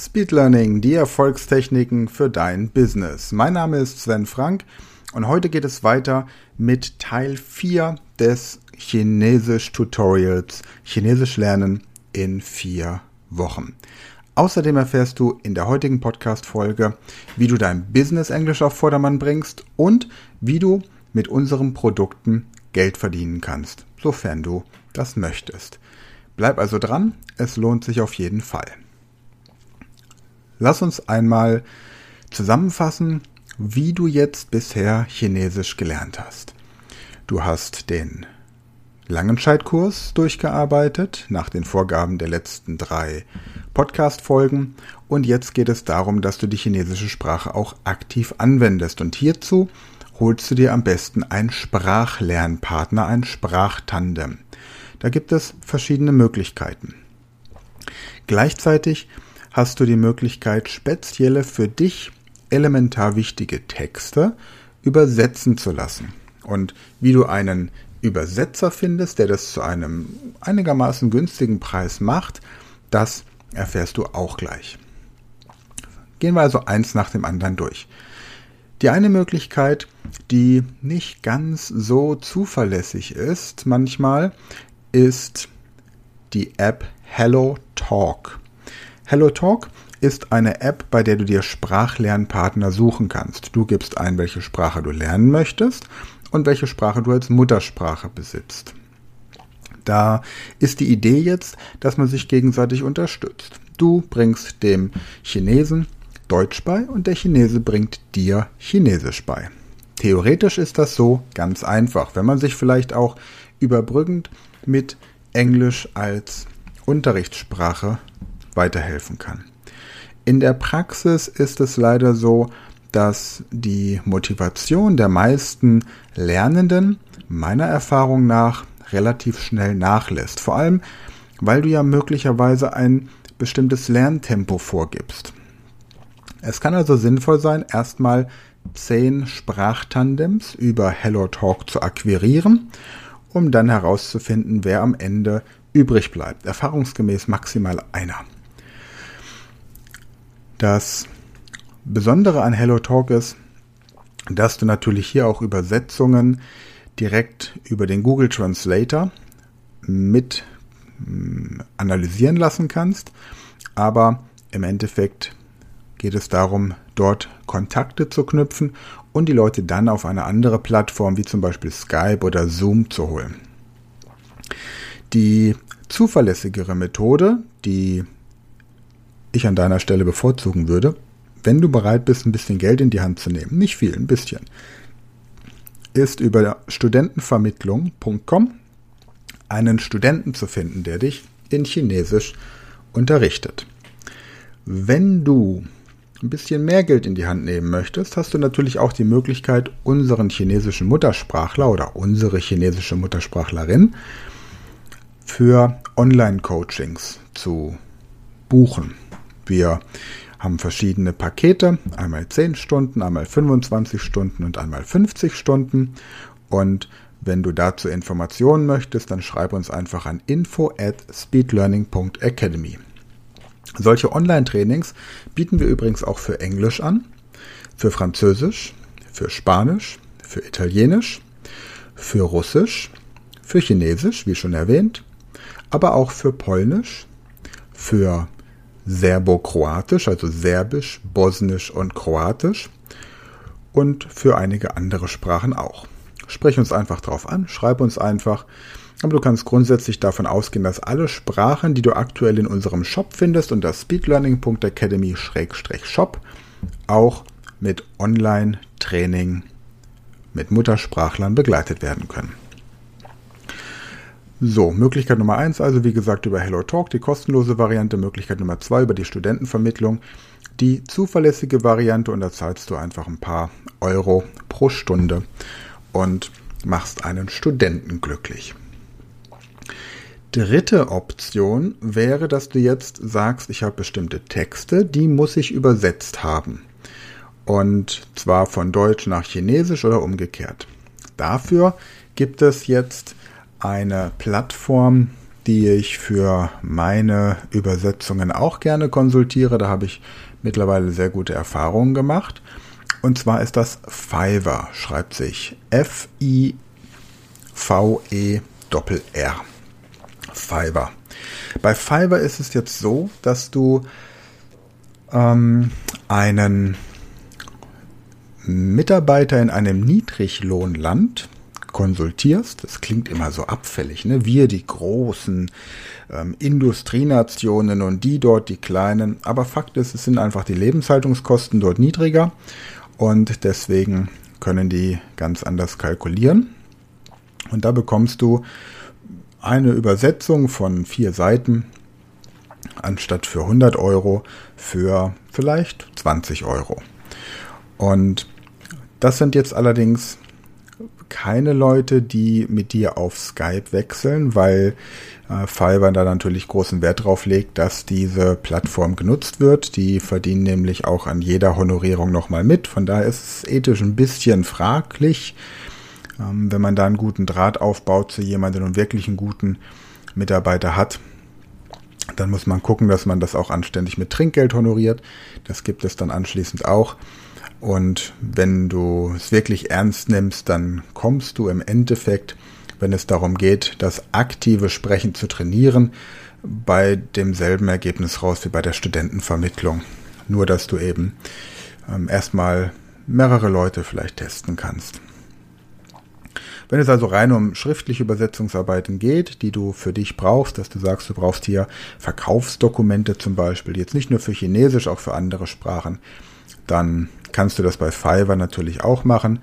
Speedlearning, die Erfolgstechniken für dein Business. Mein Name ist Sven Frank und heute geht es weiter mit Teil 4 des Chinesisch-Tutorials Chinesisch lernen in vier Wochen. Außerdem erfährst du in der heutigen Podcast-Folge, wie du dein Business-Englisch auf Vordermann bringst und wie du mit unseren Produkten Geld verdienen kannst, sofern du das möchtest. Bleib also dran, es lohnt sich auf jeden Fall. Lass uns einmal zusammenfassen, wie du jetzt bisher Chinesisch gelernt hast. Du hast den Langenscheitkurs durchgearbeitet nach den Vorgaben der letzten drei Podcast-Folgen und jetzt geht es darum, dass du die chinesische Sprache auch aktiv anwendest und hierzu holst du dir am besten einen Sprachlernpartner, ein Sprachtandem. Da gibt es verschiedene Möglichkeiten. Gleichzeitig hast du die Möglichkeit, spezielle für dich elementar wichtige Texte übersetzen zu lassen. Und wie du einen Übersetzer findest, der das zu einem einigermaßen günstigen Preis macht, das erfährst du auch gleich. Gehen wir also eins nach dem anderen durch. Die eine Möglichkeit, die nicht ganz so zuverlässig ist manchmal, ist die App Hello Talk. Hello Talk ist eine App, bei der du dir Sprachlernpartner suchen kannst. Du gibst ein, welche Sprache du lernen möchtest und welche Sprache du als Muttersprache besitzt. Da ist die Idee jetzt, dass man sich gegenseitig unterstützt. Du bringst dem Chinesen Deutsch bei und der Chinese bringt dir Chinesisch bei. Theoretisch ist das so ganz einfach, wenn man sich vielleicht auch überbrückend mit Englisch als Unterrichtssprache weiterhelfen kann. In der Praxis ist es leider so, dass die Motivation der meisten Lernenden meiner Erfahrung nach relativ schnell nachlässt. Vor allem, weil du ja möglicherweise ein bestimmtes Lerntempo vorgibst. Es kann also sinnvoll sein, erstmal zehn Sprachtandems über HelloTalk zu akquirieren, um dann herauszufinden, wer am Ende übrig bleibt. Erfahrungsgemäß maximal einer. Das Besondere an HelloTalk ist, dass du natürlich hier auch Übersetzungen direkt über den Google Translator mit hm, analysieren lassen kannst. Aber im Endeffekt geht es darum, dort Kontakte zu knüpfen und die Leute dann auf eine andere Plattform wie zum Beispiel Skype oder Zoom zu holen. Die zuverlässigere Methode, die ich an deiner Stelle bevorzugen würde, wenn du bereit bist, ein bisschen Geld in die Hand zu nehmen, nicht viel, ein bisschen, ist über studentenvermittlung.com einen Studenten zu finden, der dich in Chinesisch unterrichtet. Wenn du ein bisschen mehr Geld in die Hand nehmen möchtest, hast du natürlich auch die Möglichkeit, unseren chinesischen Muttersprachler oder unsere chinesische Muttersprachlerin für Online-Coachings zu buchen. Wir haben verschiedene Pakete, einmal 10 Stunden, einmal 25 Stunden und einmal 50 Stunden. Und wenn du dazu Informationen möchtest, dann schreib uns einfach an info at speedlearning.academy. Solche Online-Trainings bieten wir übrigens auch für Englisch an, für Französisch, für Spanisch, für Italienisch, für Russisch, für Chinesisch, wie schon erwähnt, aber auch für Polnisch, für Serbokroatisch, also Serbisch, Bosnisch und Kroatisch und für einige andere Sprachen auch. Sprich uns einfach drauf an, schreib uns einfach. Aber du kannst grundsätzlich davon ausgehen, dass alle Sprachen, die du aktuell in unserem Shop findest, unter speedlearning.academy-shop, auch mit Online-Training mit Muttersprachlern begleitet werden können. So, Möglichkeit Nummer eins also, wie gesagt, über HelloTalk, die kostenlose Variante. Möglichkeit Nummer zwei über die Studentenvermittlung, die zuverlässige Variante. Und da zahlst du einfach ein paar Euro pro Stunde und machst einen Studenten glücklich. Dritte Option wäre, dass du jetzt sagst, ich habe bestimmte Texte, die muss ich übersetzt haben. Und zwar von Deutsch nach Chinesisch oder umgekehrt. Dafür gibt es jetzt eine Plattform, die ich für meine Übersetzungen auch gerne konsultiere. Da habe ich mittlerweile sehr gute Erfahrungen gemacht. Und zwar ist das Fiverr, schreibt sich F-I-V-E-R. Fiverr. Bei Fiverr ist es jetzt so, dass du ähm, einen Mitarbeiter in einem Niedriglohnland konsultierst. Das klingt immer so abfällig. Ne? Wir, die großen ähm, Industrienationen und die dort, die kleinen. Aber Fakt ist, es sind einfach die Lebenshaltungskosten dort niedriger und deswegen können die ganz anders kalkulieren. Und da bekommst du eine Übersetzung von vier Seiten anstatt für 100 Euro für vielleicht 20 Euro. Und das sind jetzt allerdings keine Leute, die mit dir auf Skype wechseln, weil äh, Fiverr da natürlich großen Wert drauf legt, dass diese Plattform genutzt wird. Die verdienen nämlich auch an jeder Honorierung nochmal mit. Von daher ist es ethisch ein bisschen fraglich, ähm, wenn man da einen guten Draht aufbaut zu jemandem und wirklich einen guten Mitarbeiter hat. Dann muss man gucken, dass man das auch anständig mit Trinkgeld honoriert. Das gibt es dann anschließend auch. Und wenn du es wirklich ernst nimmst, dann kommst du im Endeffekt, wenn es darum geht, das aktive Sprechen zu trainieren, bei demselben Ergebnis raus wie bei der Studentenvermittlung. Nur dass du eben ähm, erstmal mehrere Leute vielleicht testen kannst. Wenn es also rein um schriftliche Übersetzungsarbeiten geht, die du für dich brauchst, dass du sagst, du brauchst hier Verkaufsdokumente zum Beispiel, jetzt nicht nur für Chinesisch, auch für andere Sprachen, dann kannst du das bei Fiverr natürlich auch machen.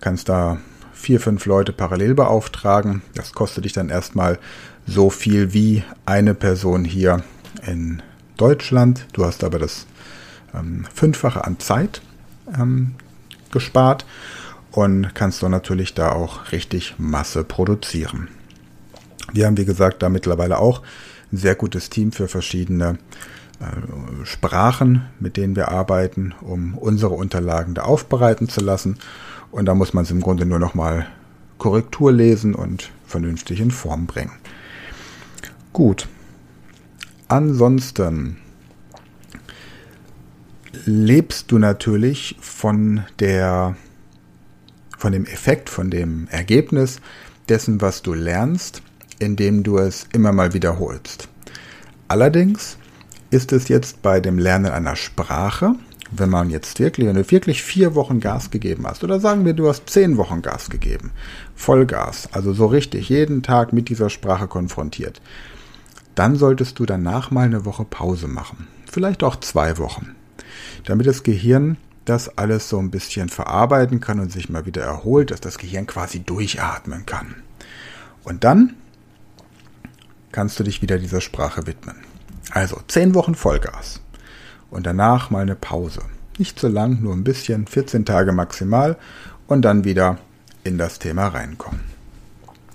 Kannst da vier, fünf Leute parallel beauftragen. Das kostet dich dann erstmal so viel wie eine Person hier in Deutschland. Du hast aber das ähm, Fünffache an Zeit ähm, gespart und kannst dann natürlich da auch richtig Masse produzieren. Wir haben, wie gesagt, da mittlerweile auch ein sehr gutes Team für verschiedene Sprachen, mit denen wir arbeiten, um unsere Unterlagen da aufbereiten zu lassen. Und da muss man es im Grunde nur noch mal Korrektur lesen und vernünftig in Form bringen. Gut. Ansonsten lebst du natürlich von der von dem Effekt, von dem Ergebnis dessen, was du lernst, indem du es immer mal wiederholst. Allerdings ist es jetzt bei dem Lernen einer Sprache, wenn man jetzt wirklich, wenn du wirklich vier Wochen Gas gegeben hast, oder sagen wir, du hast zehn Wochen Gas gegeben, Vollgas, also so richtig, jeden Tag mit dieser Sprache konfrontiert, dann solltest du danach mal eine Woche Pause machen. Vielleicht auch zwei Wochen. Damit das Gehirn das alles so ein bisschen verarbeiten kann und sich mal wieder erholt, dass das Gehirn quasi durchatmen kann. Und dann kannst du dich wieder dieser Sprache widmen. Also 10 Wochen Vollgas und danach mal eine Pause. Nicht zu lang, nur ein bisschen, 14 Tage maximal und dann wieder in das Thema reinkommen.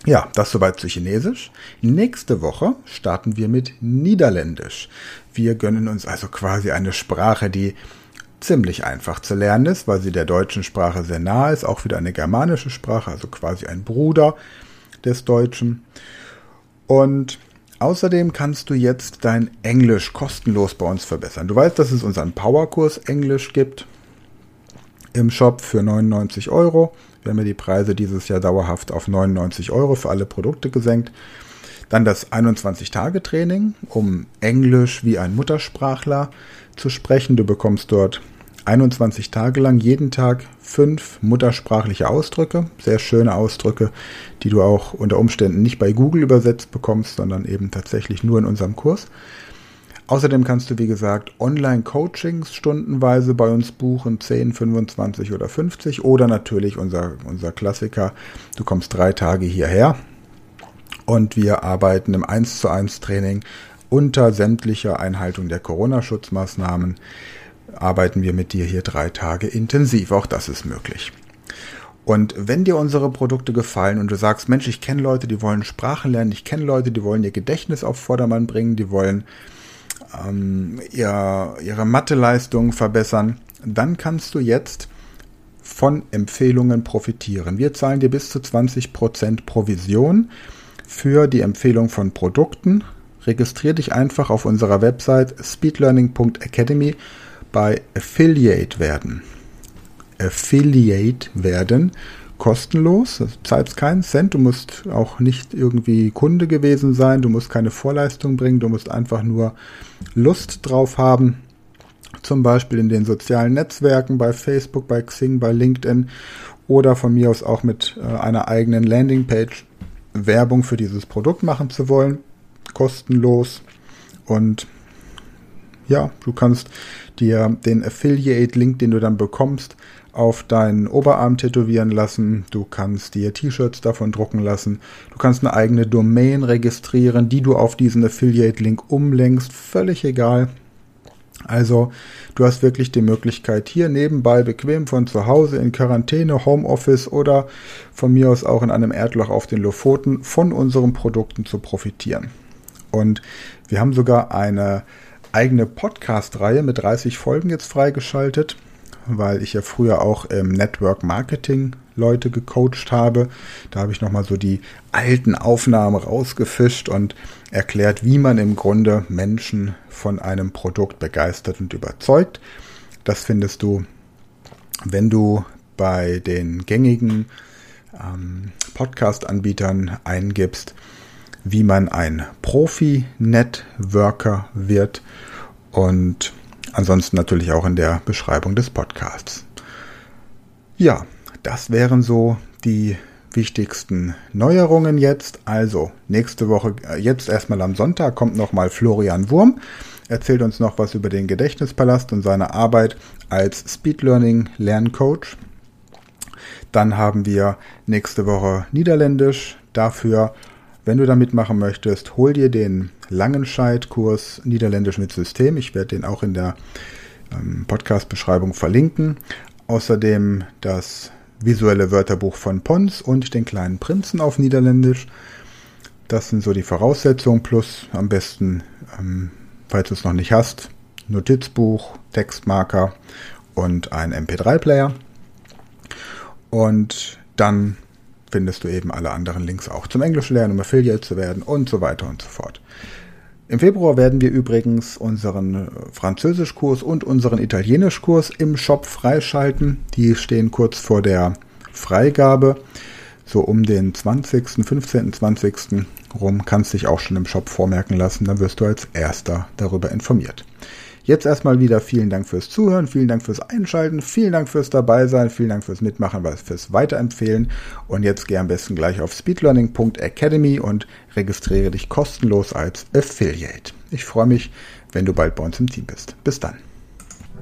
Ja, das soweit zu Chinesisch. Nächste Woche starten wir mit Niederländisch. Wir gönnen uns also quasi eine Sprache, die ziemlich einfach zu lernen ist, weil sie der deutschen Sprache sehr nahe ist, auch wieder eine germanische Sprache, also quasi ein Bruder des Deutschen. Und Außerdem kannst du jetzt dein Englisch kostenlos bei uns verbessern. Du weißt, dass es unseren Powerkurs Englisch gibt im Shop für 99 Euro. Wir haben ja die Preise dieses Jahr dauerhaft auf 99 Euro für alle Produkte gesenkt. Dann das 21-Tage-Training, um Englisch wie ein Muttersprachler zu sprechen. Du bekommst dort 21 Tage lang jeden Tag fünf muttersprachliche Ausdrücke, sehr schöne Ausdrücke, die du auch unter Umständen nicht bei Google übersetzt bekommst, sondern eben tatsächlich nur in unserem Kurs. Außerdem kannst du, wie gesagt, Online-Coachings stundenweise bei uns buchen, 10, 25 oder 50 oder natürlich unser, unser Klassiker, du kommst drei Tage hierher. Und wir arbeiten im 1 zu 1 Training unter sämtlicher Einhaltung der Corona-Schutzmaßnahmen arbeiten wir mit dir hier drei Tage intensiv. Auch das ist möglich. Und wenn dir unsere Produkte gefallen und du sagst, Mensch, ich kenne Leute, die wollen Sprachen lernen, ich kenne Leute, die wollen ihr Gedächtnis auf Vordermann bringen, die wollen ähm, ihr, ihre Matheleistung verbessern, dann kannst du jetzt von Empfehlungen profitieren. Wir zahlen dir bis zu 20% Provision für die Empfehlung von Produkten. Registrier dich einfach auf unserer Website speedlearning.academy bei Affiliate werden. Affiliate werden kostenlos, du zahlst keinen Cent, du musst auch nicht irgendwie Kunde gewesen sein, du musst keine Vorleistung bringen, du musst einfach nur Lust drauf haben, zum Beispiel in den sozialen Netzwerken, bei Facebook, bei Xing, bei LinkedIn oder von mir aus auch mit äh, einer eigenen Landingpage Werbung für dieses Produkt machen zu wollen, kostenlos. Und ja, du kannst dir den Affiliate-Link, den du dann bekommst, auf deinen Oberarm tätowieren lassen. Du kannst dir T-Shirts davon drucken lassen. Du kannst eine eigene Domain registrieren, die du auf diesen Affiliate-Link umlenkst. Völlig egal. Also, du hast wirklich die Möglichkeit, hier nebenbei bequem von zu Hause in Quarantäne, Homeoffice oder von mir aus auch in einem Erdloch auf den Lofoten von unseren Produkten zu profitieren. Und wir haben sogar eine eigene Podcast-Reihe mit 30 Folgen jetzt freigeschaltet weil ich ja früher auch im Network Marketing Leute gecoacht habe. Da habe ich nochmal so die alten Aufnahmen rausgefischt und erklärt, wie man im Grunde Menschen von einem Produkt begeistert und überzeugt. Das findest du, wenn du bei den gängigen ähm, Podcast-Anbietern eingibst, wie man ein Profi-Networker wird und Ansonsten natürlich auch in der Beschreibung des Podcasts. Ja, das wären so die wichtigsten Neuerungen jetzt. Also nächste Woche, äh, jetzt erstmal am Sonntag kommt nochmal Florian Wurm, erzählt uns noch was über den Gedächtnispalast und seine Arbeit als Speed Learning Lerncoach. Dann haben wir nächste Woche Niederländisch. Dafür, wenn du da mitmachen möchtest, hol dir den Langenscheid-Kurs Niederländisch mit System. Ich werde den auch in der ähm, Podcast-Beschreibung verlinken. Außerdem das visuelle Wörterbuch von Pons und den kleinen Prinzen auf Niederländisch. Das sind so die Voraussetzungen, plus am besten, ähm, falls du es noch nicht hast, Notizbuch, Textmarker und ein MP3-Player. Und dann findest du eben alle anderen Links auch zum Englisch lernen, um Affiliate zu werden und so weiter und so fort. Im Februar werden wir übrigens unseren äh, Französischkurs und unseren Italienischkurs im Shop freischalten. Die stehen kurz vor der Freigabe. So um den 20., 15., 20. rum kannst du dich auch schon im Shop vormerken lassen. Dann wirst du als erster darüber informiert. Jetzt erstmal wieder vielen Dank fürs Zuhören, vielen Dank fürs Einschalten, vielen Dank fürs Dabeisein, vielen Dank fürs Mitmachen, fürs Weiterempfehlen. Und jetzt geh am besten gleich auf speedlearning.academy und registriere dich kostenlos als Affiliate. Ich freue mich, wenn du bald bei uns im Team bist. Bis dann.